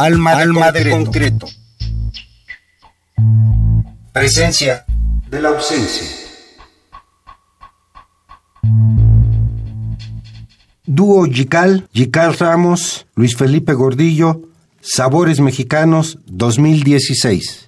Alma, Alma de, concreto. Presencia de la ausencia. Dúo Yical, Yical Ramos, Luis Felipe Gordillo, Sabores Mexicanos 2016.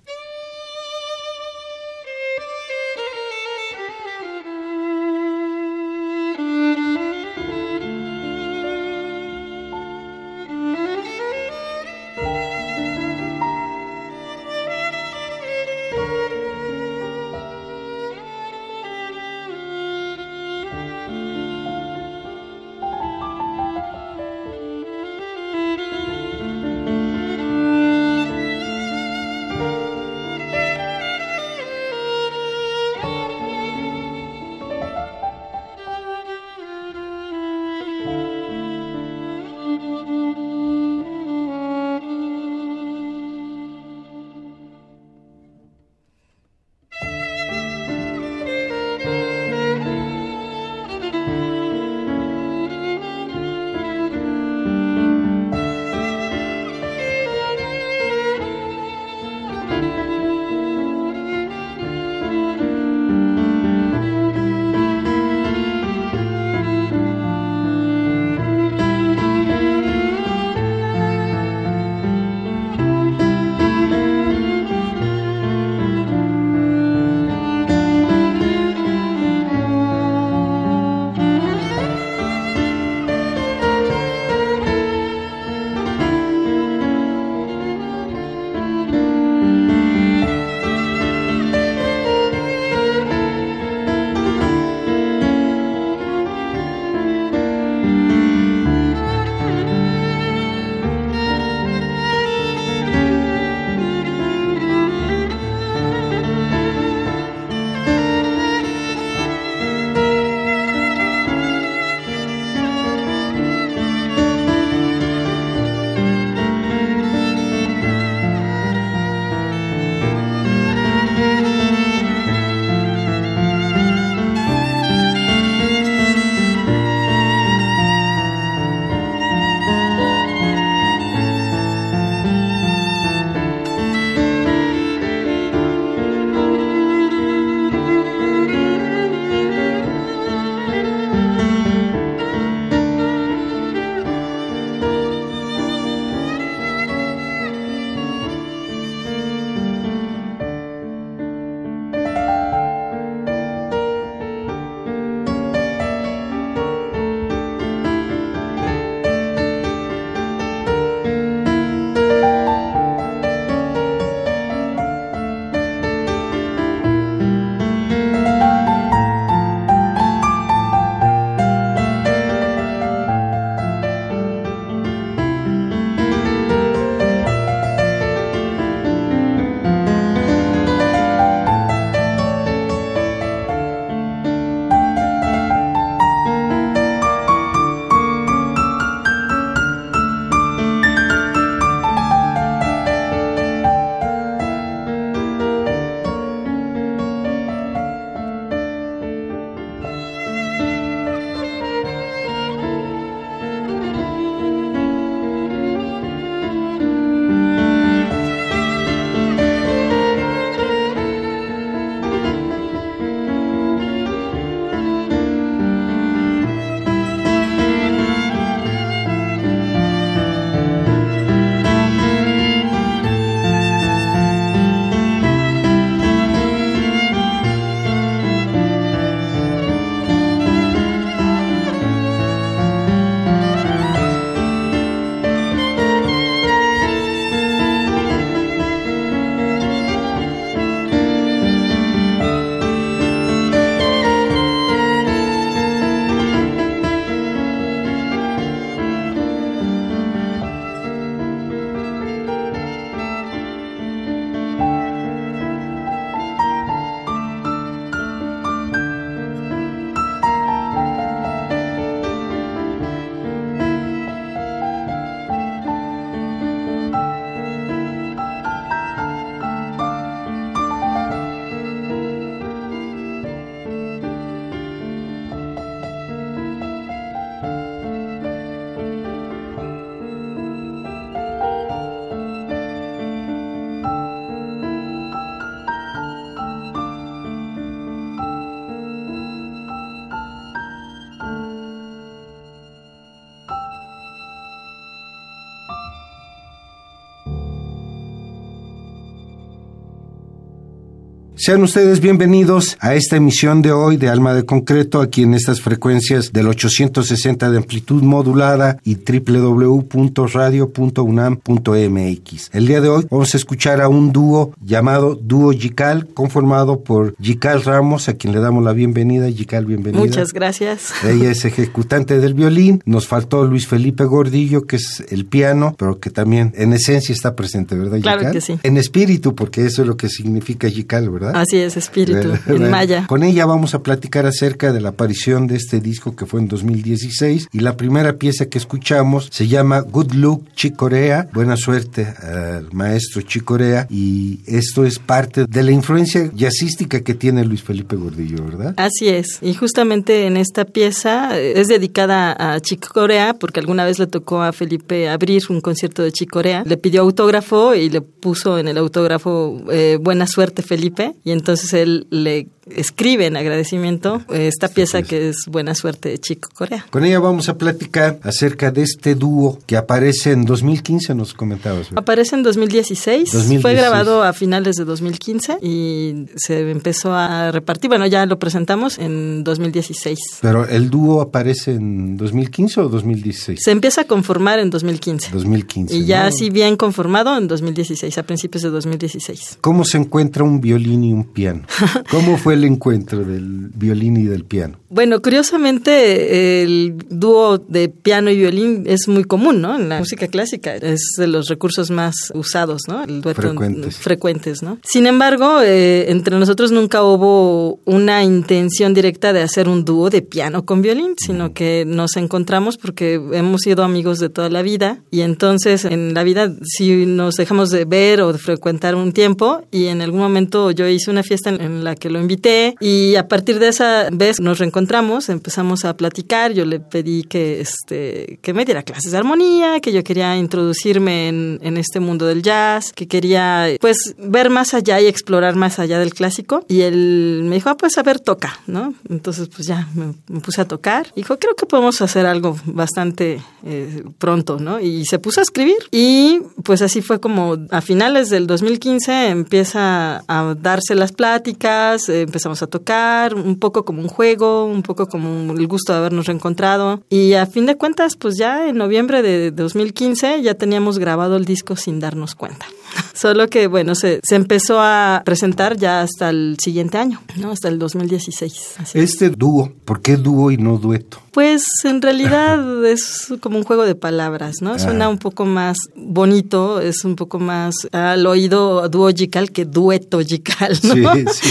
Sean ustedes bienvenidos a esta emisión de hoy de Alma de Concreto, aquí en estas frecuencias del 860 de amplitud modulada y www.radio.unam.mx. El día de hoy vamos a escuchar a un dúo llamado Dúo Yical, conformado por Yical Ramos, a quien le damos la bienvenida. Yical, bienvenida. Muchas gracias. Ella es ejecutante del violín. Nos faltó Luis Felipe Gordillo, que es el piano, pero que también en esencia está presente, ¿verdad, Claro que sí. En espíritu, porque eso es lo que significa Yical, ¿verdad? Así es, espíritu, en maya. Con ella vamos a platicar acerca de la aparición de este disco que fue en 2016 y la primera pieza que escuchamos se llama Good Luck Chicorea. Buena suerte al maestro Chicorea y esto es parte de la influencia jazzística que tiene Luis Felipe Gordillo, ¿verdad? Así es. Y justamente en esta pieza eh, es dedicada a Chicorea porque alguna vez le tocó a Felipe abrir un concierto de Chicorea. Le pidió autógrafo y le puso en el autógrafo eh, Buena suerte Felipe y entonces él le escribe en agradecimiento esta pieza que es Buena Suerte de Chico Corea. Con ella vamos a platicar acerca de este dúo que aparece en 2015, nos comentabas. Aparece en 2016, fue grabado a finales de 2015 y se empezó a repartir, bueno, ya lo presentamos en 2016. Pero el dúo aparece en 2015 o 2016? Se empieza a conformar en 2015. 2015. Y ya así bien conformado en 2016, a principios de 2016. ¿Cómo se encuentra un violín y un piano? ¿Cómo fue el encuentro del violín y del piano? Bueno, curiosamente el dúo de piano y violín es muy común, ¿no? En la música clásica es de los recursos más usados, ¿no? El dueto frecuentes. frecuentes, ¿no? Sin embargo, eh, entre nosotros nunca hubo una intención directa de hacer un dúo de piano con violín, sino que nos encontramos porque hemos sido amigos de toda la vida y entonces en la vida si nos dejamos de ver o de frecuentar un tiempo y en algún momento yo hice una fiesta en la que lo invité y a partir de esa vez nos reencontramos, empezamos a platicar, yo le pedí que, este, que me diera clases de armonía, que yo quería introducirme en, en este mundo del jazz, que quería pues ver más allá y explorar más allá del clásico y él me dijo, ah, pues a ver, toca, ¿no? Entonces pues ya me, puse a tocar, dijo, creo que podemos hacer algo bastante eh, pronto, ¿no? Y se puso a escribir y pues así fue como a finales del 2015 empieza a darse las pláticas, empezamos a tocar, un poco como un juego, un poco como el gusto de habernos reencontrado. Y a fin de cuentas, pues ya en noviembre de 2015 ya teníamos grabado el disco sin darnos cuenta. Solo que, bueno, se, se empezó a presentar ya hasta el siguiente año, ¿no? Hasta el 2016. este dúo, ¿por qué dúo y no dueto? Pues en realidad es como un juego de palabras, ¿no? Suena un poco más bonito, es un poco más al oído duogical que dueto gical, ¿no? Sí, sí.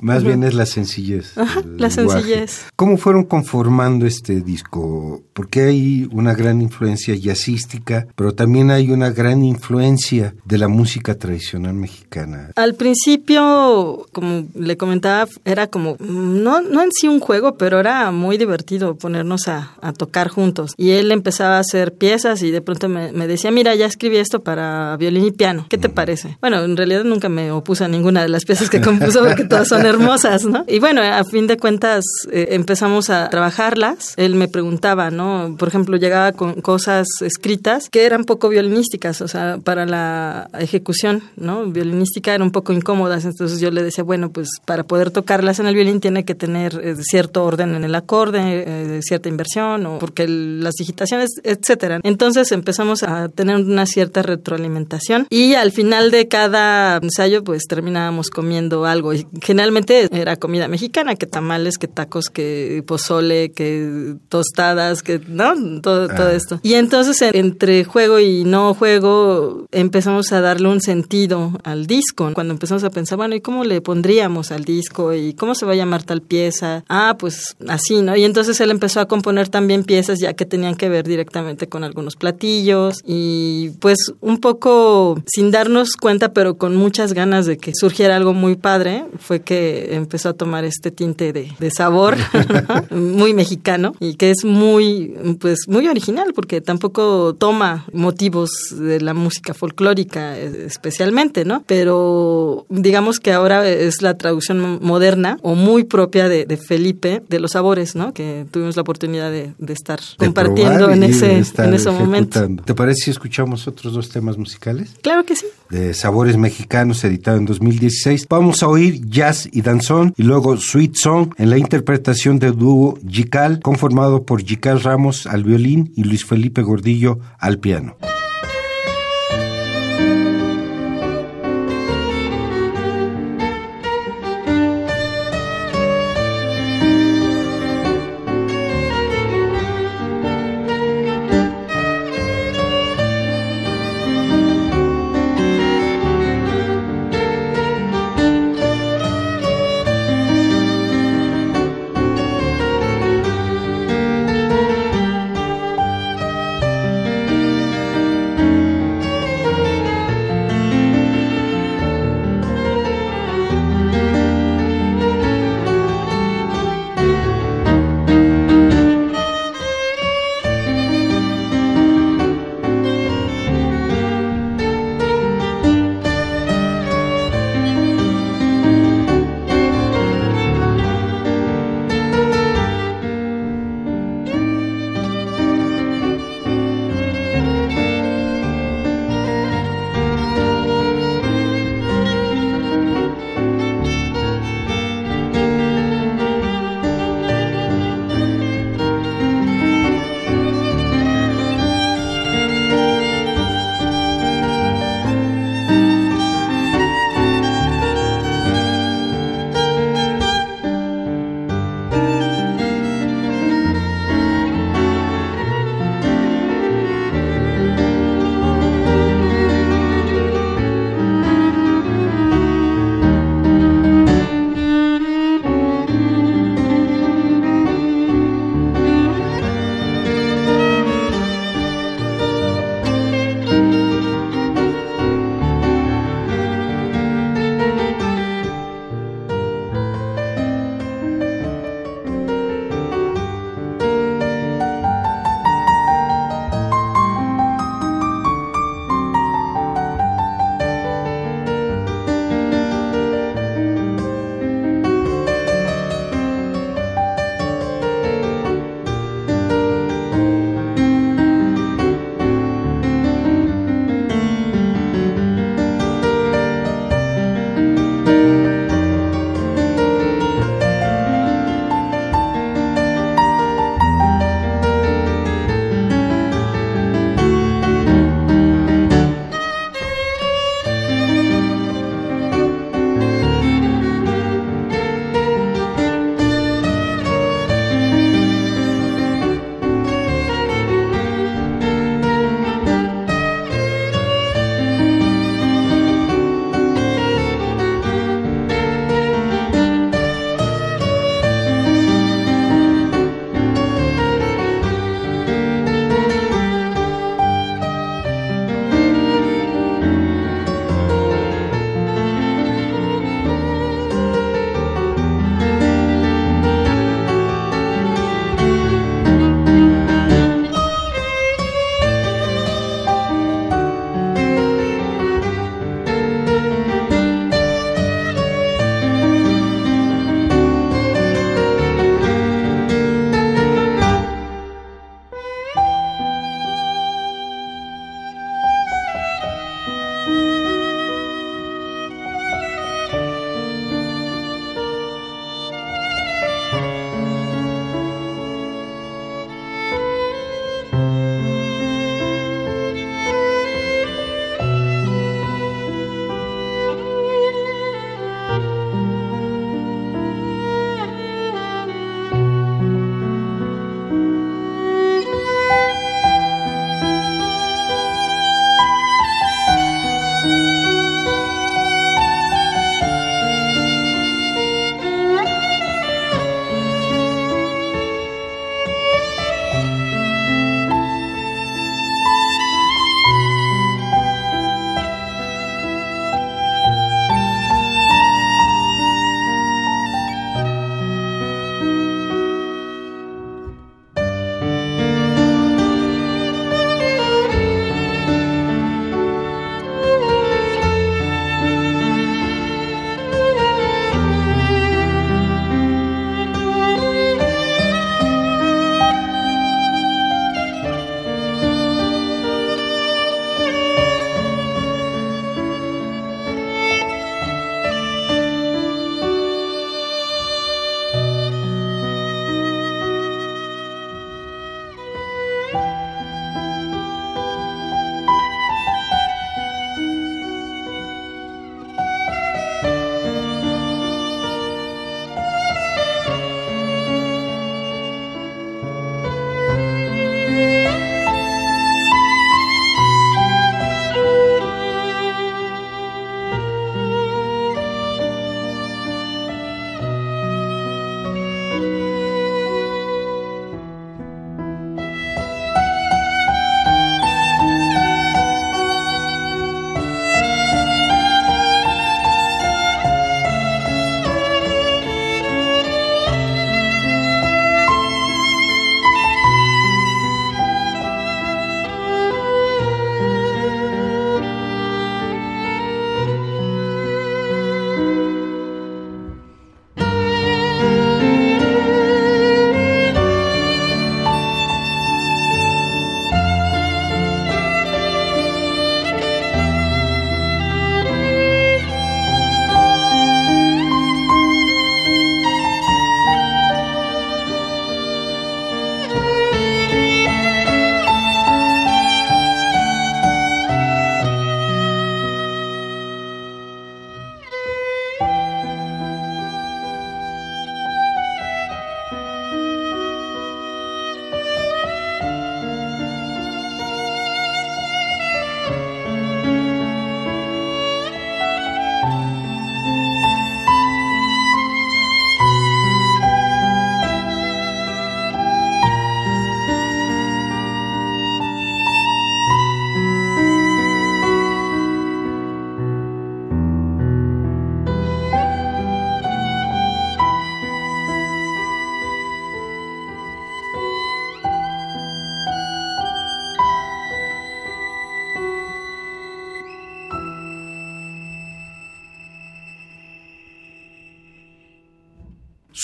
Más bien es la sencillez. la sencillez. ¿Cómo fueron conformando este disco? Porque hay una gran influencia jazzística, pero también hay una gran influencia de la música tradicional mexicana. Al principio, como le comentaba, era como, no, no en sí un juego, pero era muy divertido ponernos a, tocar juntos. Y él empezaba a hacer piezas y de pronto me, decía, mira, ya escribí esto para violín y piano, ¿qué te parece? Bueno, en realidad nunca me opuse a ninguna de las piezas que compuso porque todas son hermosas, ¿no? Y bueno, a fin de cuentas eh, empezamos a trabajarlas. Él me preguntaba, ¿no? Por ejemplo, llegaba con cosas escritas que eran poco violinísticas, o sea, para la ejecución, ¿no? Violinística eran un poco incómodas, entonces yo le decía, bueno, pues para poder tocarlas en el violín tiene que tener eh, cierto orden en el acorde, eh, cierta inversión, o porque las digitaciones, etcétera. Entonces empezamos a tener una cierta retroalimentación y al final de cada ensayo, pues terminábamos comiendo algo. Y generalmente era comida mexicana, que tamales, que tacos, que pozole, que tostadas, que, ¿no? Todo, todo ah. esto. Y entonces entre juego y no juego empezamos a darle un sentido al disco. Cuando empezamos a pensar, bueno, ¿y cómo le pondríamos al disco? ¿Y cómo se va a llamar tal pieza? Ah, pues así, ¿no? Y entonces él empezó a componer también piezas ya que tenían que ver directamente con algunos platillos y pues un poco sin darnos cuenta, pero con muchas ganas de que surgiera algo muy padre, fue que empezó a tomar este tinte de, de sabor muy mexicano y que es muy, pues muy original porque tampoco toma motivos de la música folclórica especialmente, ¿no? Pero digamos que ahora es la traducción moderna o muy propia de, Felipe de los sabores, ¿no? Que tuvimos la oportunidad de, estar compartiendo en ese, en ese momento. ¿Te parece si escuchamos otros dos temas musicales? Claro que sí. De Sabores Mexicanos, editado en 2016. Vamos a oír jazz y danzón y luego Sweet Song en la interpretación del dúo Jical, conformado por Jical Ramos al violín y Luis Felipe Gordillo al piano.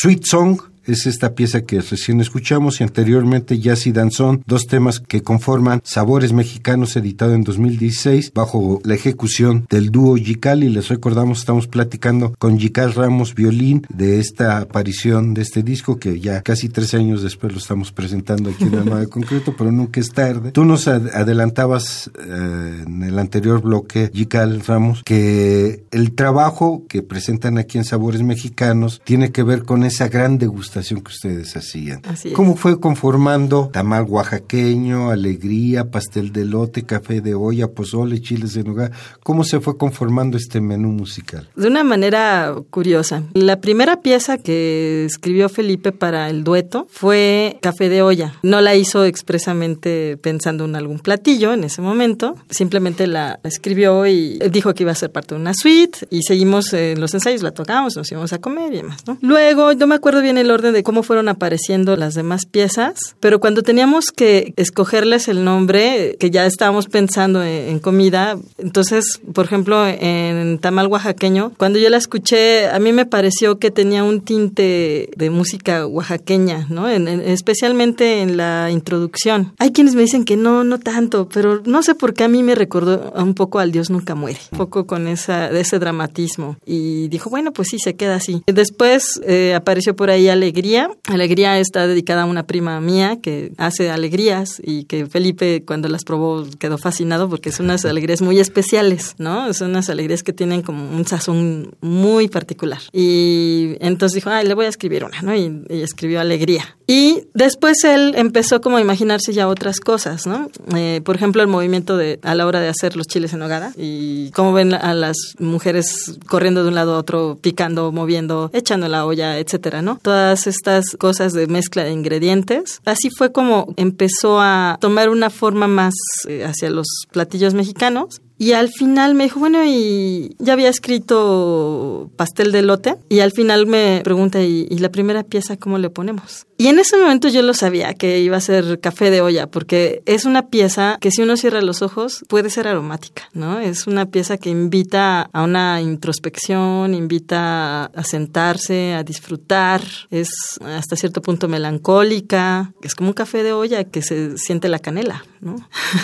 Sweet Song es esta pieza que recién escuchamos y anteriormente Jazz y Danzón, dos temas que conforman Sabores Mexicanos editado en 2016 bajo la ejecución del dúo Yical y les recordamos estamos platicando con Yical Ramos Violín de esta aparición de este disco que ya casi tres años después lo estamos presentando aquí en el de Concreto, pero nunca es tarde. Tú nos adelantabas eh, en el anterior bloque, Yical Ramos, que el trabajo que presentan aquí en Sabores Mexicanos tiene que ver con esa gran degustación que ustedes hacían. ¿Cómo fue conformando tamal oaxaqueño, alegría, pastel de lote, café de olla, pozole, chiles de nogal? ¿Cómo se fue conformando este menú musical? De una manera curiosa. La primera pieza que escribió Felipe para el dueto fue Café de olla. No la hizo expresamente pensando en algún platillo en ese momento, simplemente la escribió y dijo que iba a ser parte de una suite y seguimos en los ensayos, la tocamos, nos íbamos a comer y demás, ¿no? Luego, no me acuerdo bien el orden de cómo fueron apareciendo las demás piezas, pero cuando teníamos que escogerles el nombre, que ya estábamos pensando en, comida, entonces, por ejemplo, en tamal oaxaqueño, cuando yo la escuché, a mí me pareció que tenía un tinte de música oaxaqueña, ¿no? especialmente en la introducción. Hay quienes me dicen que no, no tanto, pero no sé por qué a mí me recordó un poco al Dios nunca muere, un poco con esa, ese dramatismo. Y dijo, bueno, pues sí, se queda así. Después eh, apareció por ahí Ale Alegría. Alegría está dedicada a una prima mía que hace alegrías y que Felipe cuando las probó quedó fascinado porque son unas alegrías muy especiales, ¿no? Son unas alegrías que tienen como un sazón muy particular. Y entonces dijo, ay, le voy a escribir una, ¿no? Y, escribió Alegría. Y después él empezó como a imaginarse ya otras cosas, ¿no? Eh, por ejemplo, el movimiento de a la hora de hacer los chiles en hogada y cómo ven a las mujeres corriendo de un lado a otro, picando, moviendo, echando la olla, etcétera, ¿no? Todas estas cosas de mezcla de ingredientes. Así fue como empezó a tomar una forma más eh, hacia los platillos mexicanos y al final me dijo, bueno, y ya había escrito pastel de lote. Y al final me pregunta, ¿y, la primera pieza cómo le ponemos? Y en ese momento yo lo sabía que iba a ser café de olla, porque es una pieza que si uno cierra los ojos puede ser aromática, ¿no? Es una pieza que invita a una introspección, invita a sentarse, a disfrutar. Es hasta cierto punto melancólica. Es como un café de olla que se siente la canela, ¿no?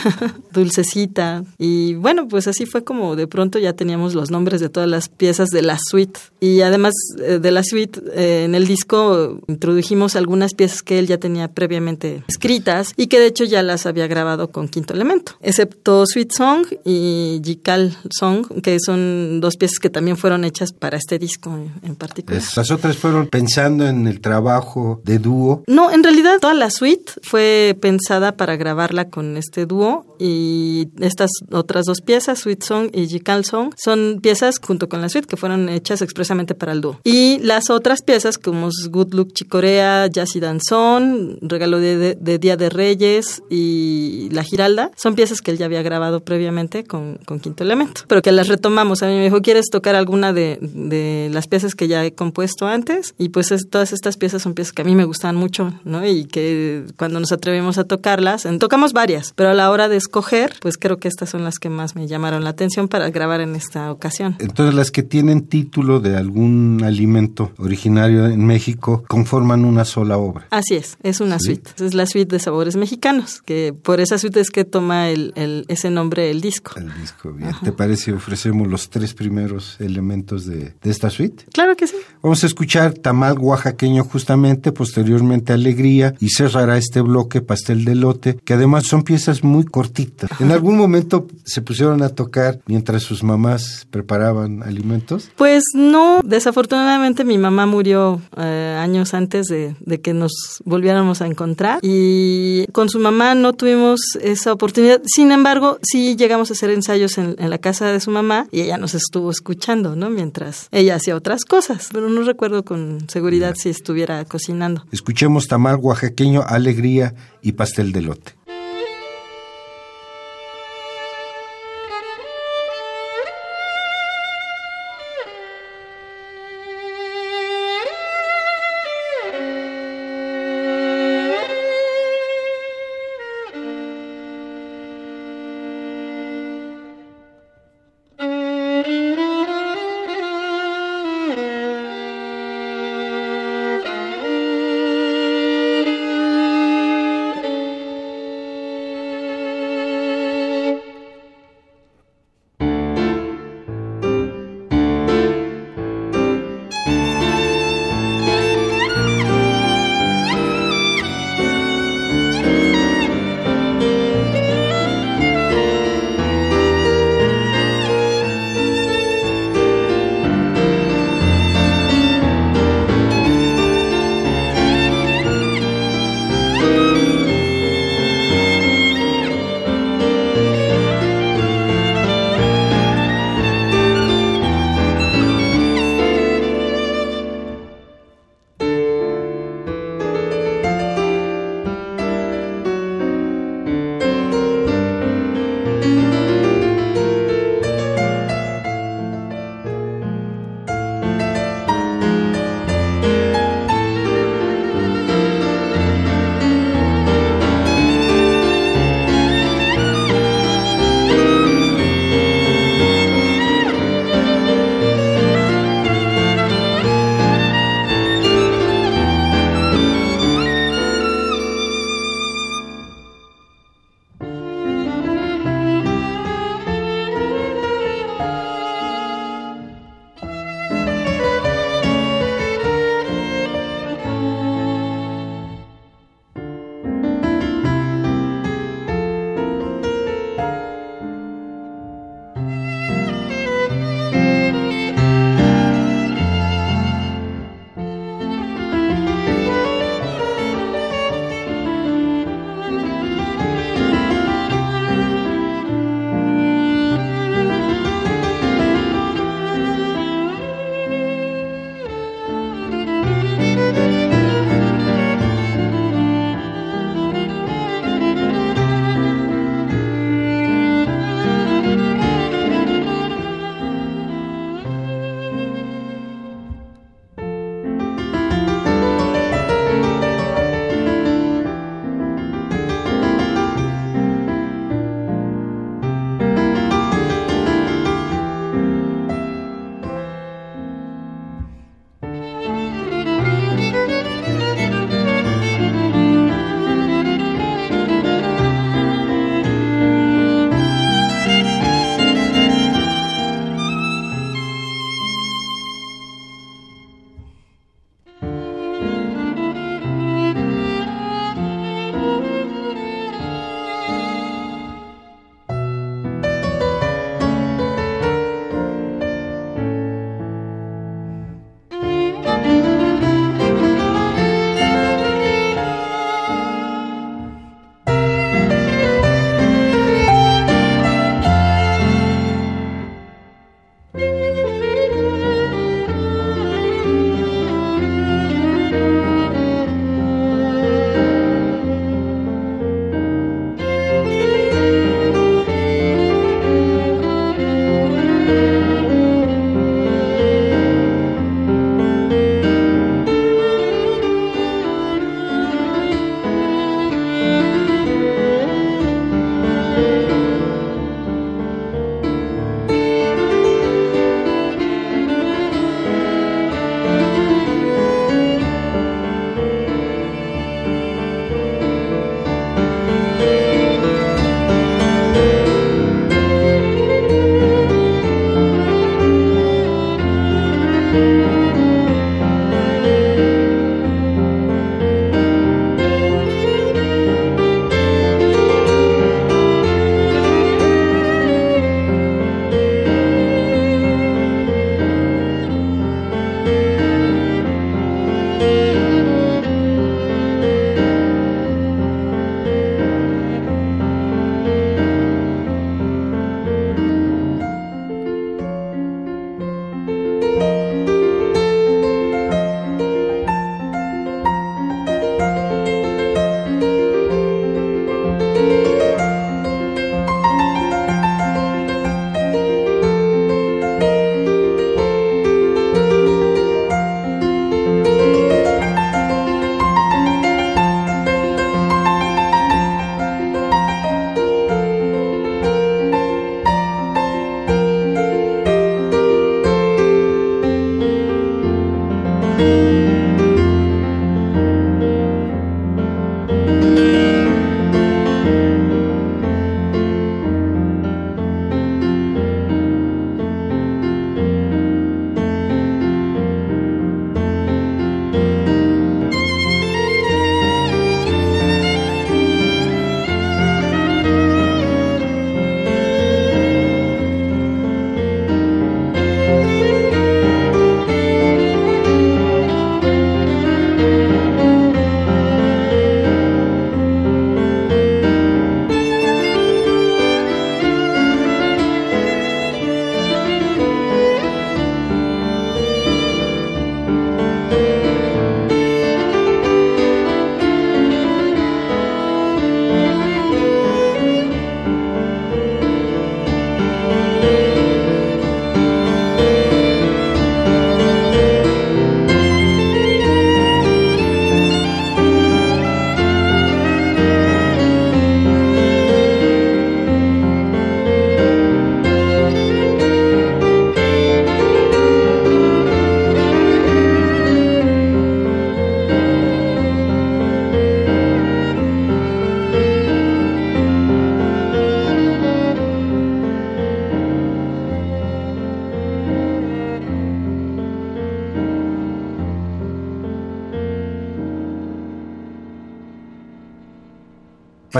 Dulcecita. Y bueno, pues así fue como de pronto ya teníamos los nombres de todas las piezas de la suite. Y además eh, de la suite, eh, en el disco introdujimos algunas piezas que él ya tenía previamente escritas y que de hecho ya las había grabado con Quinto Elemento, excepto Sweet Song y Jikal Song, que son dos piezas que también fueron hechas para este disco en, particular. ¿Las otras fueron pensando en el trabajo de dúo? No, en realidad toda la suite fue pensada para grabarla con este dúo y estas otras dos piezas Sweet Song y Jikal Song, son piezas junto con la suite que fueron hechas expresamente para el dúo. Y las otras piezas como Good Look Chicorea, Jazz y Danzón, Regalo de, Día de Reyes y La Giralda, son piezas que él ya había grabado previamente con, con Quinto Elemento, pero que las retomamos. A mí me dijo, ¿quieres tocar alguna de, de las piezas que ya he compuesto antes? Y pues todas estas piezas son piezas que a mí me gustan mucho, ¿no? Y que cuando nos atrevemos a tocarlas, tocamos varias, pero a la hora de escoger, pues creo que estas son las que más me llamaron la atención para grabar en esta ocasión. Entonces las que tienen título de algún alimento originario en México conforman una sola obra. Así es, es una suite. Es la suite de sabores mexicanos, que por esa suite es que toma el, ese nombre el disco. El disco, bien. ¿Te parece ofrecemos los tres primeros elementos de, de esta suite? Claro que sí. Vamos a escuchar tamal oaxaqueño justamente, posteriormente alegría y cerrará este bloque pastel de lote, que además son piezas muy cortitas. En algún momento se pusieron a tocar mientras sus mamás preparaban alimentos? Pues no, desafortunadamente mi mamá murió eh, años antes de, que nos volviéramos a encontrar y con su mamá no tuvimos esa oportunidad. Sin embargo, sí llegamos a hacer ensayos en, la casa de su mamá y ella nos estuvo escuchando, ¿no? Mientras ella hacía otras cosas, pero no recuerdo con seguridad si estuviera cocinando. Escuchemos tamal oaxaqueño, alegría y pastel de lote.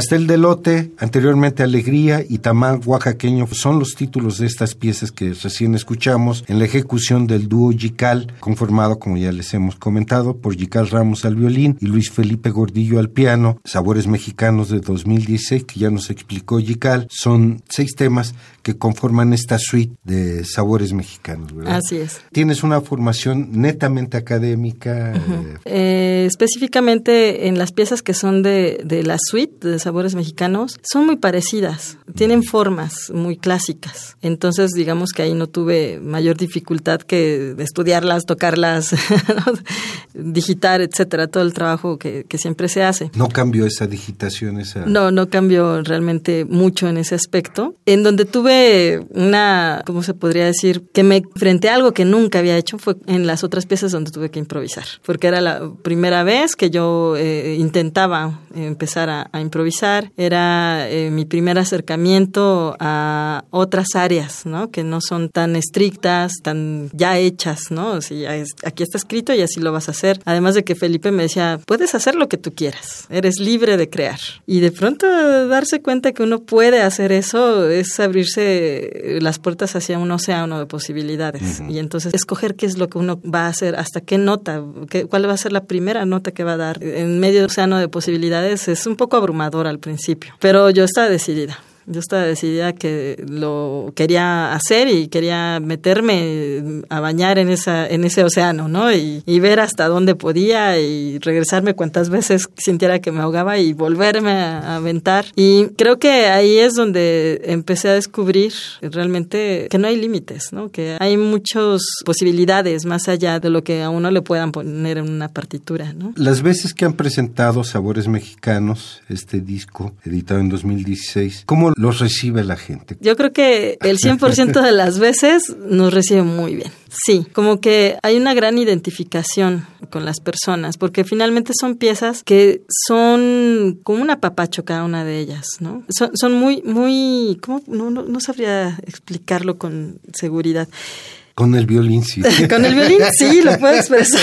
Pastel de lote, anteriormente Alegría y Tamal Oaxaqueño son los títulos de estas piezas que recién escuchamos en la ejecución del dúo Yical, conformado, como ya les hemos comentado, por Yical Ramos al violín y Luis Felipe Gordillo al piano, Sabores Mexicanos de 2016, que ya nos explicó Yical. Son seis temas que conforman esta suite de sabores mexicanos, ¿verdad? Así es. Tienes una formación netamente académica. eh, específicamente en las piezas que son de, de la suite de sabores mexicanos, son muy parecidas, tienen formas muy clásicas. Entonces, digamos que ahí no tuve mayor dificultad que estudiarlas, tocarlas, digitar, etcétera, todo el trabajo que, que siempre se hace. ¿No cambió esa digitación? Esa... No, no cambió realmente mucho en ese aspecto. En donde tuve una, ¿cómo se podría decir? Que me frente a algo que nunca había hecho fue en las otras piezas donde tuve que improvisar, porque era la primera vez que yo eh, intentaba empezar a, a improvisar, era eh, mi primer acercamiento a otras áreas, ¿no? Que no son tan estrictas, tan ya hechas, ¿no? O sea, es, aquí está escrito y así lo vas a hacer. Además de que Felipe me decía, puedes hacer lo que tú quieras, eres libre de crear. Y de pronto darse cuenta que uno puede hacer eso es abrirse las puertas hacia un océano de posibilidades. Uh -huh. Y entonces escoger qué es lo que uno va a hacer, hasta qué nota, qué, cuál va a ser la primera nota que va a dar en medio océano de posibilidades es un poco abrumador al principio. Pero yo estaba decidida. Yo estaba decidida que lo quería hacer y quería meterme a bañar en esa en ese océano, ¿no? Y, y, ver hasta dónde podía y regresarme cuantas veces sintiera que me ahogaba y volverme a, a, aventar. Y creo que ahí es donde empecé a descubrir realmente que no hay límites, ¿no? Que hay muchas posibilidades más allá de lo que a uno le puedan poner en una partitura, ¿no? Las veces que han presentado Sabores Mexicanos, este disco editado en 2016, ¿cómo los recibe la gente? Yo creo que el 100% de las veces nos recibe muy bien. Sí, como que hay una gran identificación con las personas, porque finalmente son piezas que son como un apapacho cada una de ellas, ¿no? Son, muy, muy. No, no, no sabría explicarlo con seguridad. Con el violín, sí. Con el violín, sí, lo puedo expresar.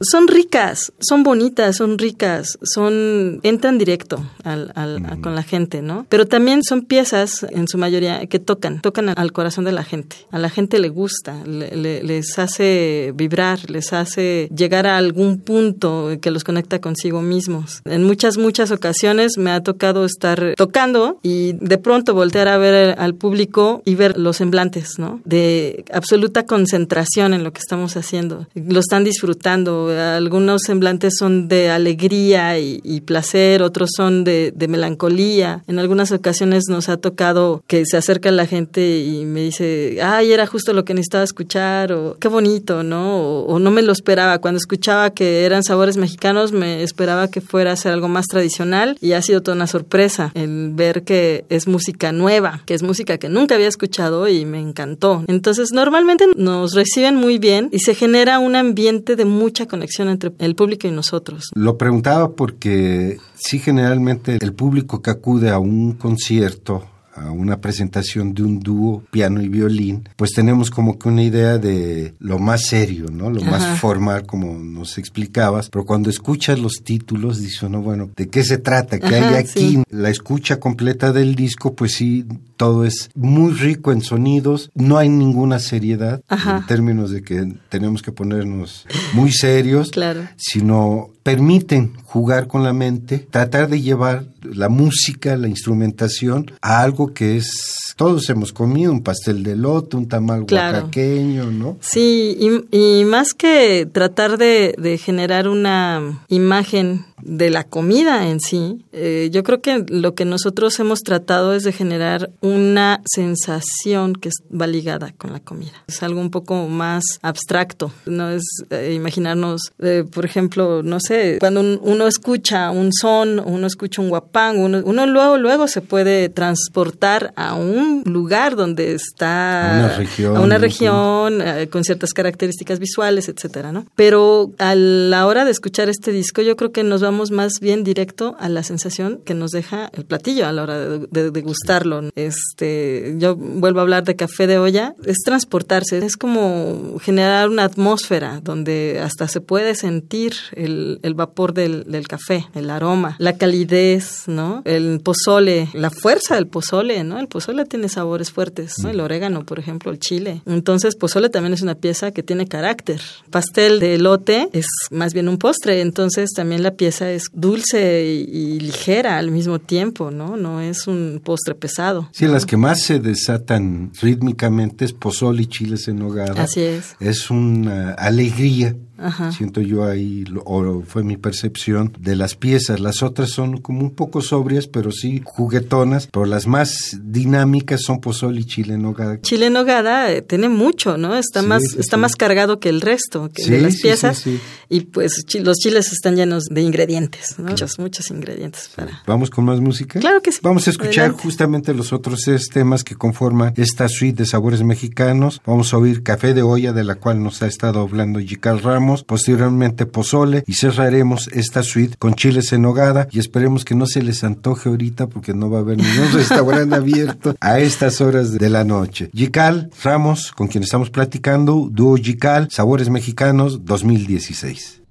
son ricas, son bonitas, son ricas, son entran directo al, al, mm. a, con la gente, ¿no? Pero también son piezas, en su mayoría, que tocan, tocan al corazón de la gente. A la gente le gusta, le, le, les hace vibrar, les hace llegar a algún punto que los conecta consigo mismos. En muchas, muchas ocasiones me ha tocado estar tocando y de pronto voltear a ver al público y ver los semblantes, ¿no? De absoluta concentración en lo que estamos haciendo. Lo están disfrutando. Algunos semblantes son de alegría y, placer, otros son de, melancolía. En algunas ocasiones nos ha tocado que se acerca la gente y me dice, ay, era justo lo que necesitaba escuchar, o qué bonito, ¿no? O, o no me lo esperaba. Cuando escuchaba que eran sabores mexicanos, me esperaba que fuera a ser algo más tradicional y ha sido toda una sorpresa el ver que es música nueva, que es música que nunca había escuchado y me encantó. Entonces, normalmente nos reciben muy bien y se genera un ambiente de mucha conexión entre el público y nosotros. Lo preguntaba porque sí generalmente el público que acude a un concierto a una presentación de un dúo piano y violín, pues tenemos como que una idea de lo más serio, ¿no? Lo Ajá. más formal, como nos explicabas, pero cuando escuchas los títulos, dices uno, bueno, ¿de qué se trata? ¿Qué Ajá, hay aquí? Sí. La escucha completa del disco, pues sí, todo es muy rico en sonidos, no hay ninguna seriedad Ajá. en términos de que tenemos que ponernos muy serios, claro. sino permiten jugar con la mente, tratar de llevar la música, la instrumentación a algo que es todos hemos comido un pastel de lote, un tamal claro. oaxaqueño, ¿no? Sí, y, y más que tratar de, de, generar una imagen de la comida en sí, eh, yo creo que lo que nosotros hemos tratado es de generar una sensación que va ligada con la comida. Es algo un poco más abstracto, no es eh, imaginarnos, eh, por ejemplo, no sé, cuando un, uno escucha un son, uno escucha un guapán, uno, uno luego, luego se puede transportar a un lugar donde está una región, a una región con ciertas características visuales, etcétera, ¿no? Pero a la hora de escuchar este disco, yo creo que nos vamos más bien directo a la sensación que nos deja el platillo a la hora de, degustarlo. Este, yo vuelvo a hablar de café de olla, es transportarse, es como generar una atmósfera donde hasta se puede sentir el, el vapor del, del café, el aroma, la calidez, ¿no? El pozole, la fuerza del pozole, ¿no? El pozole tiene sabores fuertes, ¿no? El orégano, por ejemplo, el chile. Entonces, pozole también es una pieza que tiene carácter. Pastel de elote es más bien un postre, entonces también la pieza es dulce y, ligera al mismo tiempo, ¿no? No es un postre pesado. Sí, las que más se desatan rítmicamente es pozole y chiles en nogada. Así es. Es una alegría Siento yo ahí, o fue mi percepción de las piezas. Las otras son como un poco sobrias, pero sí juguetonas, pero las más dinámicas son pozole y chile en nogada. Chile en nogada eh, tiene mucho, ¿no? Está más está más cargado que el resto que de las piezas y pues los chiles están llenos de ingredientes, muchos muchos ingredientes para. Vamos con más música. Claro que sí. Vamos a escuchar justamente los otros seis temas que conforman esta suite de sabores mexicanos. Vamos a oír Café de olla de la cual nos ha estado hablando Jical Ramos posteriormente pozole y cerraremos esta suite con chiles en nogada y esperemos que no se les antoje ahorita porque no va a haber ningún restaurante abierto a estas horas de la noche. Yical Ramos, con quien estamos platicando, dúo Yical, Sabores Mexicanos 2016.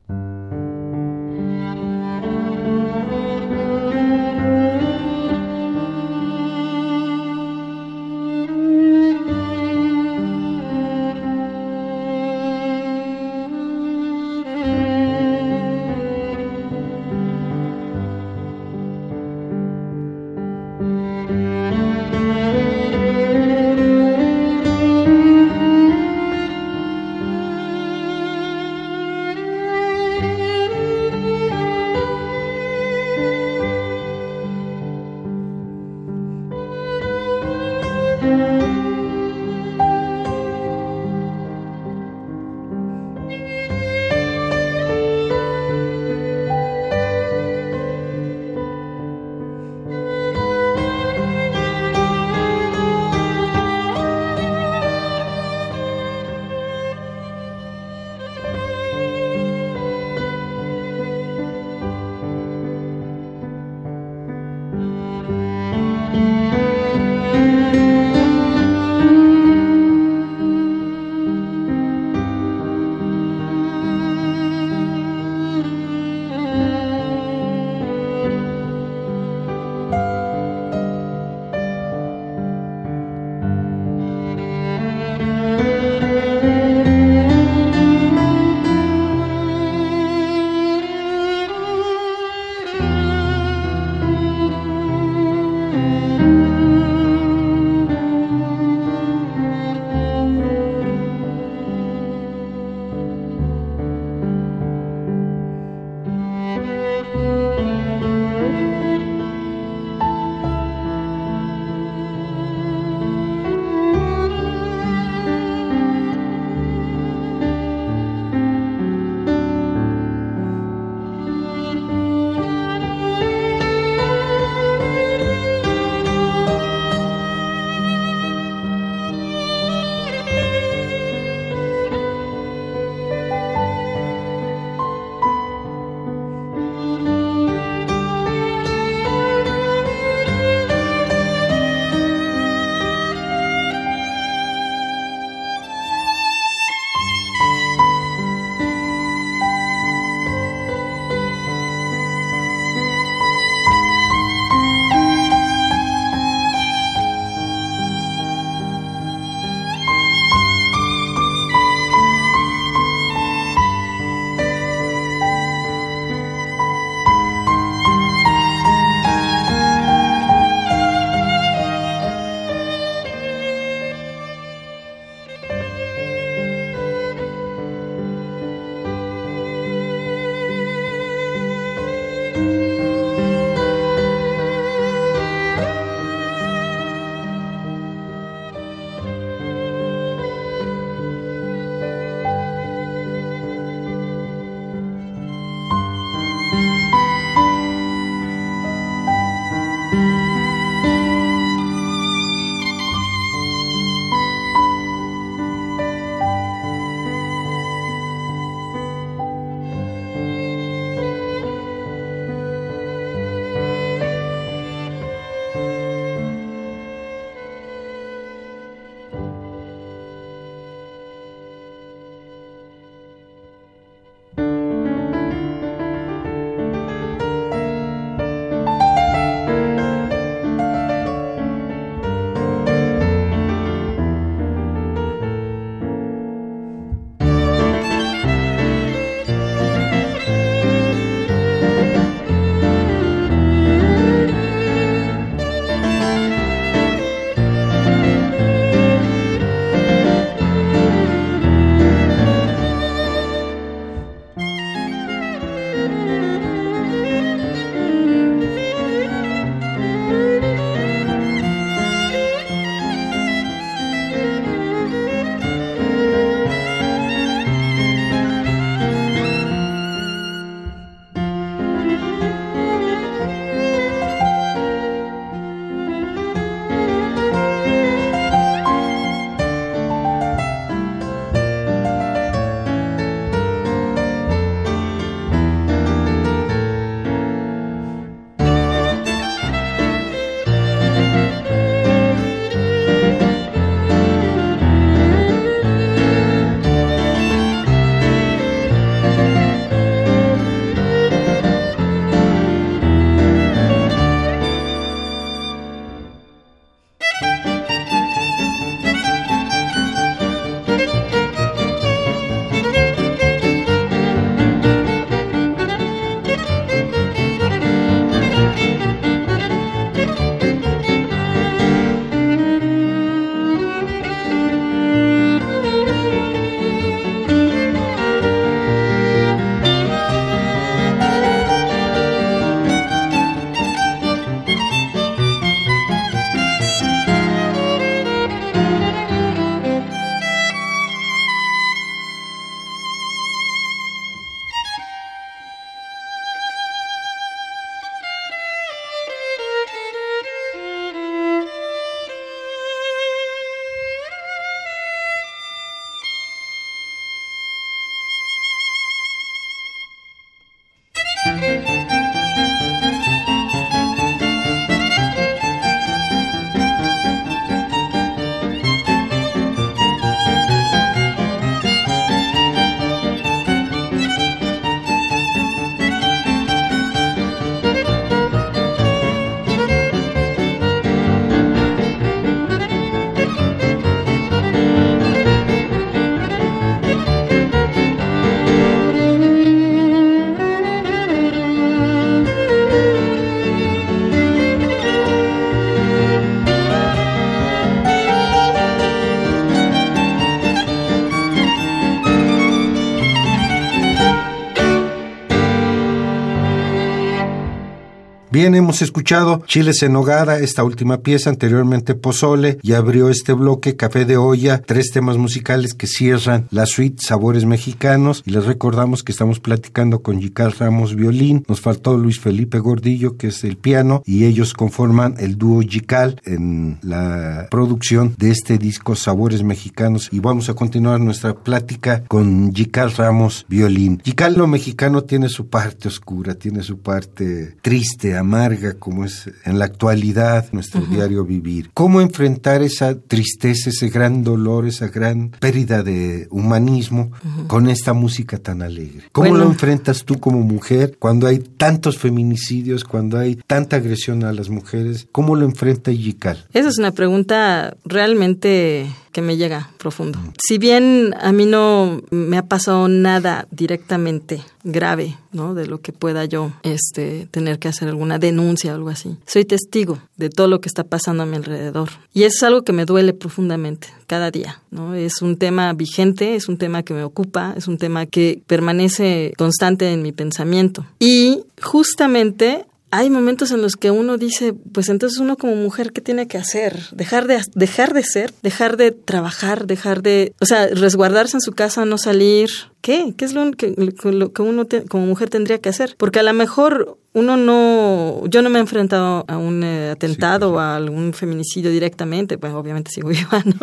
Bien, hemos escuchado Chiles en Hogada, esta última pieza, anteriormente Pozole, y abrió este bloque Café de Olla, tres temas musicales que cierran la suite Sabores Mexicanos, y les recordamos que estamos platicando con Yical Ramos violín, nos faltó Luis Felipe Gordillo, que es el piano, y ellos conforman el dúo Yical en la producción de este disco Sabores Mexicanos, y vamos a continuar nuestra plática con Yical Ramos violín. Yical lo mexicano tiene su parte oscura, tiene su parte triste, amarga, como es en la actualidad nuestro diario vivir. ¿Cómo enfrentar esa tristeza, ese gran dolor, esa gran pérdida de humanismo con esta música tan alegre? ¿Cómo lo enfrentas tú como mujer cuando hay tantos feminicidios, cuando hay tanta agresión a las mujeres? ¿Cómo lo enfrenta Yikal? Esa es una pregunta realmente que me llega profundo. Si bien a mí no me ha pasado nada directamente grave, ¿no? De lo que pueda yo este tener que hacer alguna denuncia o algo así. Soy testigo de todo lo que está pasando a mi alrededor y es algo que me duele profundamente cada día, ¿no? Es un tema vigente, es un tema que me ocupa, es un tema que permanece constante en mi pensamiento. Y justamente hay momentos en los que uno dice, pues entonces uno como mujer, ¿qué tiene que hacer? Dejar de, dejar de ser, dejar de trabajar, dejar de, o sea, resguardarse en su casa, no salir. ¿Qué? ¿Qué es lo que, lo que uno como mujer tendría que hacer? Porque a lo mejor uno no, yo no me he enfrentado a un eh, atentado o a algún feminicidio directamente, pues obviamente sigo viva, ¿no?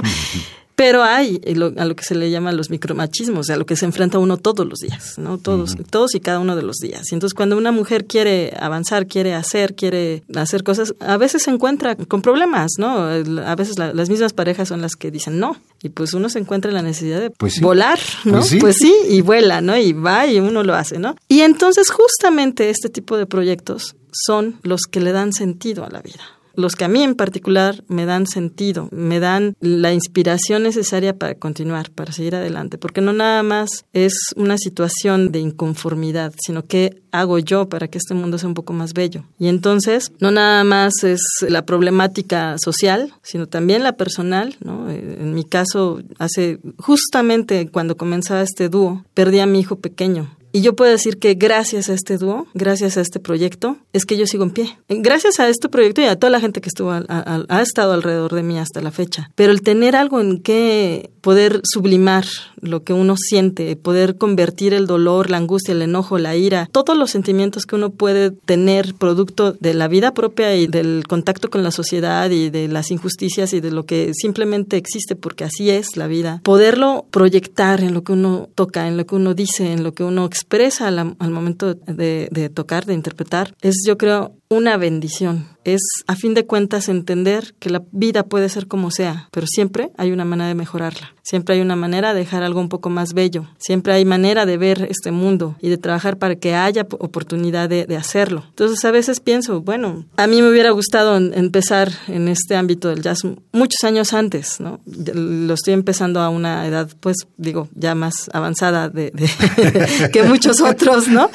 Pero hay a lo que se le llama los micromachismos, a lo que se enfrenta uno todos los días, ¿no? Todos, todos y cada uno de los días. Y entonces cuando una mujer quiere avanzar, quiere hacer, quiere hacer cosas, a veces se encuentra con problemas, ¿no? A veces las mismas parejas son las que dicen no. Y pues uno se encuentra en la necesidad de pues volar, ¿no? Pues sí. pues sí, y vuela, ¿no? Y va y uno lo hace, ¿no? Y entonces justamente este tipo de proyectos son los que le dan sentido a la vida los que a mí en particular me dan sentido, me dan la inspiración necesaria para continuar, para seguir adelante, porque no nada más es una situación de inconformidad, sino que hago yo para que este mundo sea un poco más bello. Y entonces, no nada más es la problemática social, sino también la personal, ¿no? Eh, en mi caso, hace justamente cuando comenzaba este dúo, perdí a mi hijo pequeño y yo puedo decir que gracias a este dúo, gracias a este proyecto, es que yo sigo en pie. Gracias a este proyecto y a toda la gente que estuvo ha estado alrededor de mí hasta la fecha. Pero el tener algo en que poder sublimar lo que uno siente, poder convertir el dolor, la angustia, el enojo, la ira, todos los sentimientos que uno puede tener producto de la vida propia y del contacto con la sociedad y de las injusticias y de lo que simplemente existe porque así es la vida, poderlo proyectar en lo que uno toca, en lo que uno dice, en lo que uno expresa al, momento de, de tocar, de interpretar, es yo creo una bendición. Es, a fin de cuentas, entender que la vida puede ser como sea, pero siempre hay una manera de mejorarla. Siempre hay una manera de dejar algo un poco más bello. Siempre hay manera de ver este mundo y de trabajar para que haya oportunidad de, hacerlo. Entonces, a veces pienso, bueno, a mí me hubiera gustado empezar en este ámbito del jazz muchos años antes, ¿no? Lo estoy empezando a una edad, pues, digo, ya más avanzada de, que muchos otros, ¿no?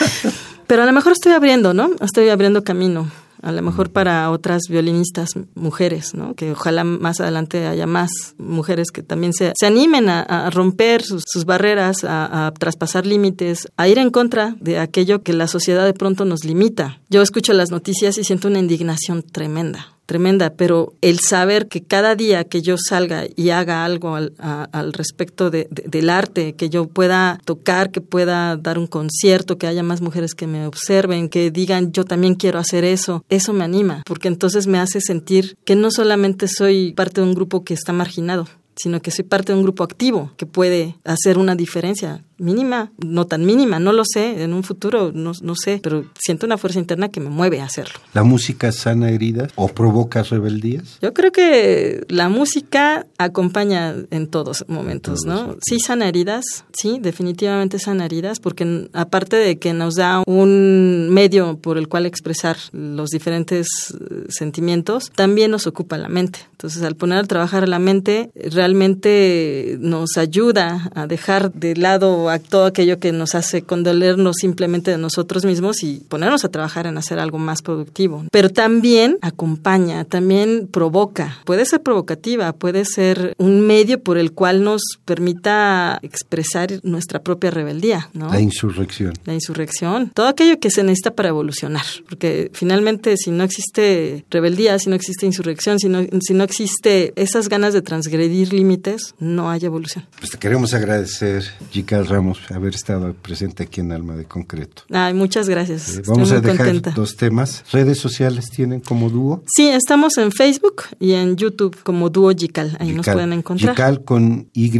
Pero a lo mejor estoy abriendo, ¿no? Estoy abriendo camino. A lo mejor para otras violinistas mujeres, ¿no? Que ojalá más adelante haya más mujeres que también se, se animen a, romper sus, barreras, a, a, traspasar límites, a ir en contra de aquello que la sociedad de pronto nos limita. Yo escucho las noticias y siento una indignación tremenda tremenda, pero el saber que cada día que yo salga y haga algo al, al respecto de, del arte, que yo pueda tocar, que pueda dar un concierto, que haya más mujeres que me observen, que digan yo también quiero hacer eso, eso me anima, porque entonces me hace sentir que no solamente soy parte de un grupo que está marginado, sino que soy parte de un grupo activo que puede hacer una diferencia mínima, no tan mínima, no lo sé, en un futuro no, no, sé, pero siento una fuerza interna que me mueve a hacerlo. ¿La música sana heridas o provoca rebeldías? Yo creo que la música acompaña en todos momentos, ¿no? Sí sana heridas, sí, definitivamente sana heridas, porque aparte de que nos da un medio por el cual expresar los diferentes eh, sentimientos, también nos ocupa la mente. Entonces, al poner a trabajar la mente, realmente nos ayuda a dejar de lado o a todo aquello que nos hace condolernos simplemente de nosotros mismos y ponernos a trabajar en hacer algo más productivo. Pero también acompaña, también provoca. Puede ser provocativa, puede ser un medio por el cual nos permita expresar nuestra propia rebeldía, ¿no? La insurrección. La insurrección. Todo aquello que se necesita para evolucionar. Porque finalmente, si no existe rebeldía, si no existe insurrección, si no, si no existe esas ganas de transgredir límites, no hay evolución. Pues te queremos agradecer, Jical Haber estado presente aquí en Alma de Concreto. Ay, muchas gracias. Eh, vamos a dejar dos temas. ¿Redes sociales tienen como dúo? Sí, estamos en Facebook y en YouTube como Dúo Jical. Ahí nos pueden encontrar. Jical con Y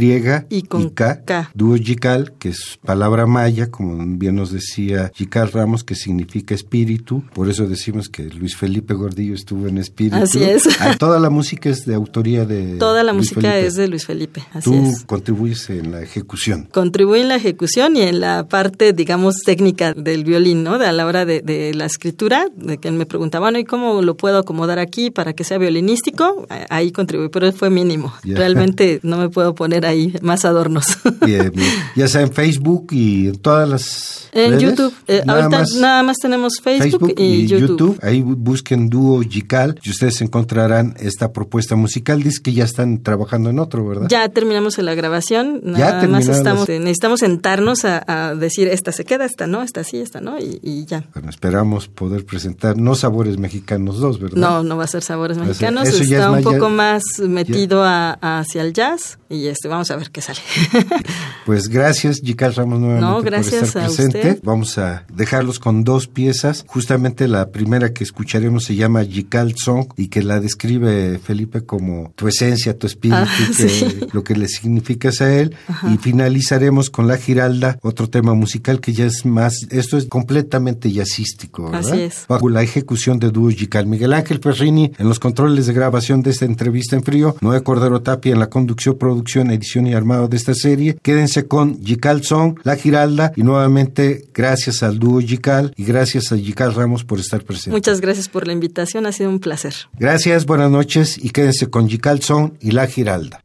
y con K. Dúo Jical, que es palabra maya, como bien nos decía Jical Ramos, que significa espíritu. Por eso decimos que Luis Felipe Gordillo estuvo en espíritu. Así es. Ah, toda la música es de autoría de. Toda la música es de Luis Felipe. Así Tú es. contribuyes en la ejecución. Contribuye en la ejecución y en la parte, digamos, técnica del violín, ¿no? De a la hora de, la escritura, de que me preguntaba, bueno, ¿y cómo lo puedo acomodar aquí para que sea violinístico? Ahí contribuí, pero fue mínimo. Realmente no me puedo poner ahí más adornos. Bien, bien. Ya sea en Facebook y en todas las. En YouTube. Eh, ahorita nada más tenemos Facebook, y, YouTube. Ahí busquen Dúo Jical y ustedes encontrarán esta propuesta musical. Dice que ya están trabajando en otro, ¿verdad? Ya terminamos la grabación. Nada más estamos, necesitamos sentarnos a, decir esta se queda, esta no, esta sí, esta no, y, ya. Bueno, esperamos poder presentar no sabores mexicanos dos, ¿verdad? No, no va a ser sabores mexicanos. Está un poco más metido hacia el jazz y este, vamos a ver qué sale. pues gracias, Jical Ramos, nuevamente por estar presente. Vamos a dejarlos con dos piezas. Justamente la primera que escucharemos se llama Jical Song y que la describe Felipe como tu esencia, tu espíritu, ah, lo que le significas a él. Y finalizaremos con La Giralda, otro tema musical que ya es más, esto es completamente jazzístico, ¿verdad? Así es. Bajo la ejecución de dúo Jical. Miguel Ángel Perrini en los controles de grabación de esta entrevista en frío, Noé Cordero Tapia en la conducción, producción, edición y armado de esta serie. Quédense con Jical Song, La Giralda y nuevamente gracias al dúo Jical y gracias a Jical Ramos por estar presente. Muchas gracias por la invitación, ha sido un placer. Gracias, buenas noches y quédense con Jical Song y La Giralda.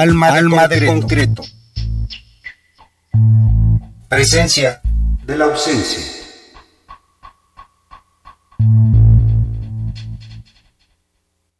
Alma, Alma de concreto. Presencia de la ausencia.